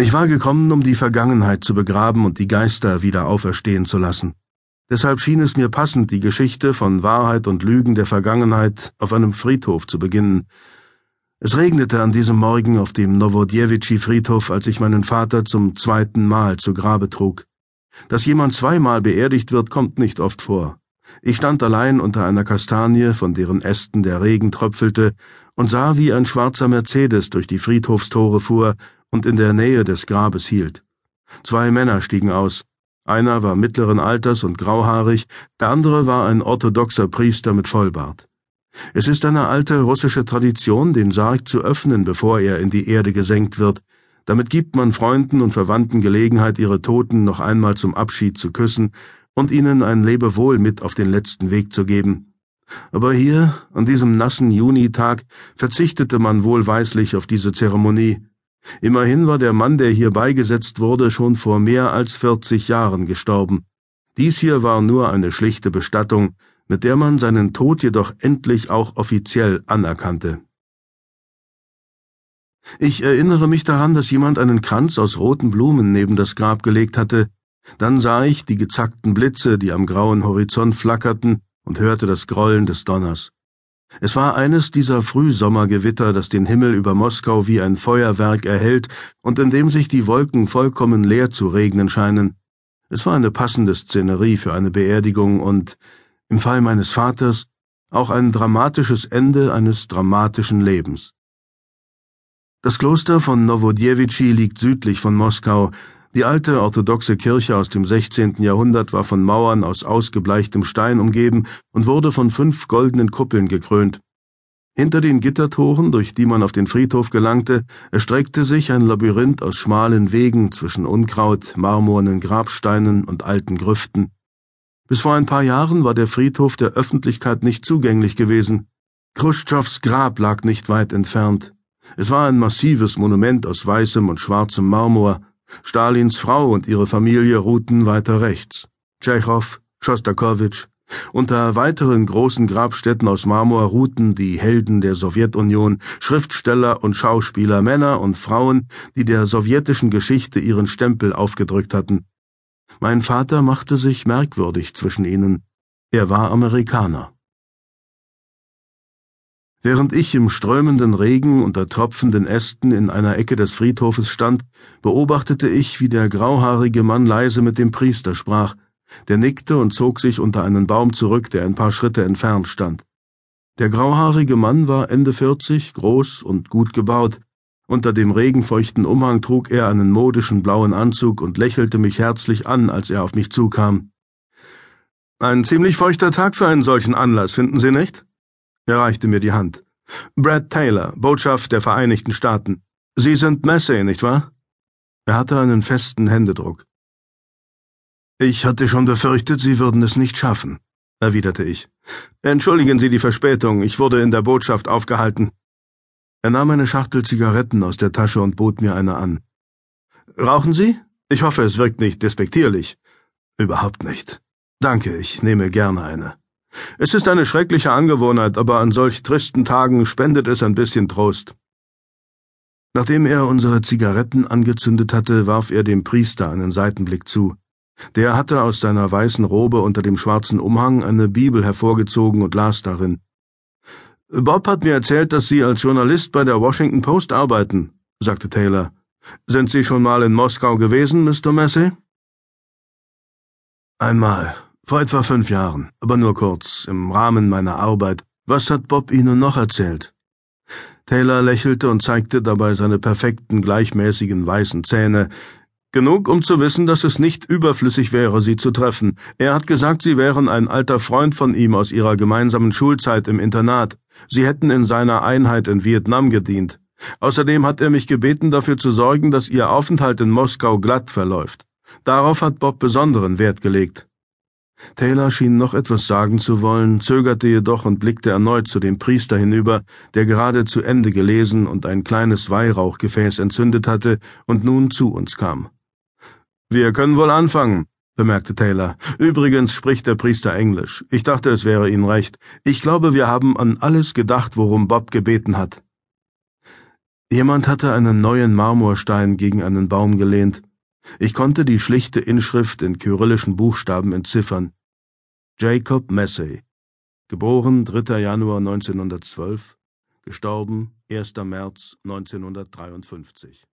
Ich war gekommen, um die Vergangenheit zu begraben und die Geister wieder auferstehen zu lassen. Deshalb schien es mir passend, die Geschichte von Wahrheit und Lügen der Vergangenheit auf einem Friedhof zu beginnen. Es regnete an diesem Morgen auf dem Nowodjewitschi-Friedhof, als ich meinen Vater zum zweiten Mal zu Grabe trug. Dass jemand zweimal beerdigt wird, kommt nicht oft vor. Ich stand allein unter einer Kastanie, von deren Ästen der Regen tröpfelte, und sah, wie ein schwarzer Mercedes durch die Friedhofstore fuhr und in der Nähe des Grabes hielt. Zwei Männer stiegen aus. Einer war mittleren Alters und grauhaarig, der andere war ein orthodoxer Priester mit Vollbart. Es ist eine alte russische Tradition, den Sarg zu öffnen, bevor er in die Erde gesenkt wird. Damit gibt man Freunden und Verwandten Gelegenheit, ihre Toten noch einmal zum Abschied zu küssen und ihnen ein Lebewohl mit auf den letzten Weg zu geben. Aber hier, an diesem nassen Junitag, verzichtete man wohlweislich auf diese Zeremonie. Immerhin war der Mann, der hier beigesetzt wurde, schon vor mehr als vierzig Jahren gestorben. Dies hier war nur eine schlichte Bestattung, mit der man seinen Tod jedoch endlich auch offiziell anerkannte. Ich erinnere mich daran, dass jemand einen Kranz aus roten Blumen neben das Grab gelegt hatte, dann sah ich die gezackten Blitze, die am grauen Horizont flackerten, und hörte das Grollen des Donners. Es war eines dieser Frühsommergewitter, das den Himmel über Moskau wie ein Feuerwerk erhellt und in dem sich die Wolken vollkommen leer zu regnen scheinen. Es war eine passende Szenerie für eine Beerdigung und, im Fall meines Vaters, auch ein dramatisches Ende eines dramatischen Lebens. Das Kloster von Nowodjewitschi liegt südlich von Moskau, die alte orthodoxe Kirche aus dem 16. Jahrhundert war von Mauern aus ausgebleichtem Stein umgeben und wurde von fünf goldenen Kuppeln gekrönt. Hinter den Gittertoren, durch die man auf den Friedhof gelangte, erstreckte sich ein Labyrinth aus schmalen Wegen zwischen Unkraut, marmornen Grabsteinen und alten Grüften. Bis vor ein paar Jahren war der Friedhof der Öffentlichkeit nicht zugänglich gewesen. Khrushchevs Grab lag nicht weit entfernt. Es war ein massives Monument aus weißem und schwarzem Marmor, Stalins Frau und ihre Familie ruhten weiter rechts. Tschechow, Schostakowitsch. Unter weiteren großen Grabstätten aus Marmor ruhten die Helden der Sowjetunion, Schriftsteller und Schauspieler, Männer und Frauen, die der sowjetischen Geschichte ihren Stempel aufgedrückt hatten. Mein Vater machte sich merkwürdig zwischen ihnen. Er war Amerikaner. Während ich im strömenden Regen unter tropfenden Ästen in einer Ecke des Friedhofes stand, beobachtete ich, wie der grauhaarige Mann leise mit dem Priester sprach, der nickte und zog sich unter einen Baum zurück, der ein paar Schritte entfernt stand. Der grauhaarige Mann war Ende vierzig, groß und gut gebaut. Unter dem regenfeuchten Umhang trug er einen modischen blauen Anzug und lächelte mich herzlich an, als er auf mich zukam. Ein ziemlich feuchter Tag für einen solchen Anlass, finden Sie nicht? Er reichte mir die Hand. Brad Taylor, Botschaft der Vereinigten Staaten. Sie sind Massey, nicht wahr? Er hatte einen festen Händedruck. Ich hatte schon befürchtet, Sie würden es nicht schaffen, erwiderte ich. Entschuldigen Sie die Verspätung, ich wurde in der Botschaft aufgehalten. Er nahm eine Schachtel Zigaretten aus der Tasche und bot mir eine an. Rauchen Sie? Ich hoffe, es wirkt nicht despektierlich. Überhaupt nicht. Danke, ich nehme gerne eine. Es ist eine schreckliche Angewohnheit, aber an solch tristen Tagen spendet es ein bisschen Trost. Nachdem er unsere Zigaretten angezündet hatte, warf er dem Priester einen Seitenblick zu. Der hatte aus seiner weißen Robe unter dem schwarzen Umhang eine Bibel hervorgezogen und las darin. Bob hat mir erzählt, dass Sie als Journalist bei der Washington Post arbeiten, sagte Taylor. Sind Sie schon mal in Moskau gewesen, Mr. Massey? Einmal, vor etwa fünf Jahren, aber nur kurz, im Rahmen meiner Arbeit. Was hat Bob Ihnen noch erzählt? Taylor lächelte und zeigte dabei seine perfekten, gleichmäßigen weißen Zähne. Genug, um zu wissen, dass es nicht überflüssig wäre, Sie zu treffen. Er hat gesagt, Sie wären ein alter Freund von ihm aus Ihrer gemeinsamen Schulzeit im Internat. Sie hätten in seiner Einheit in Vietnam gedient. Außerdem hat er mich gebeten, dafür zu sorgen, dass Ihr Aufenthalt in Moskau glatt verläuft. Darauf hat Bob besonderen Wert gelegt. Taylor schien noch etwas sagen zu wollen, zögerte jedoch und blickte erneut zu dem Priester hinüber, der gerade zu Ende gelesen und ein kleines Weihrauchgefäß entzündet hatte und nun zu uns kam. Wir können wohl anfangen, bemerkte Taylor. Übrigens spricht der Priester Englisch. Ich dachte, es wäre Ihnen recht. Ich glaube, wir haben an alles gedacht, worum Bob gebeten hat. Jemand hatte einen neuen Marmorstein gegen einen Baum gelehnt. Ich konnte die schlichte Inschrift in kyrillischen Buchstaben entziffern. Jacob Massey, geboren 3. Januar 1912, gestorben 1. März 1953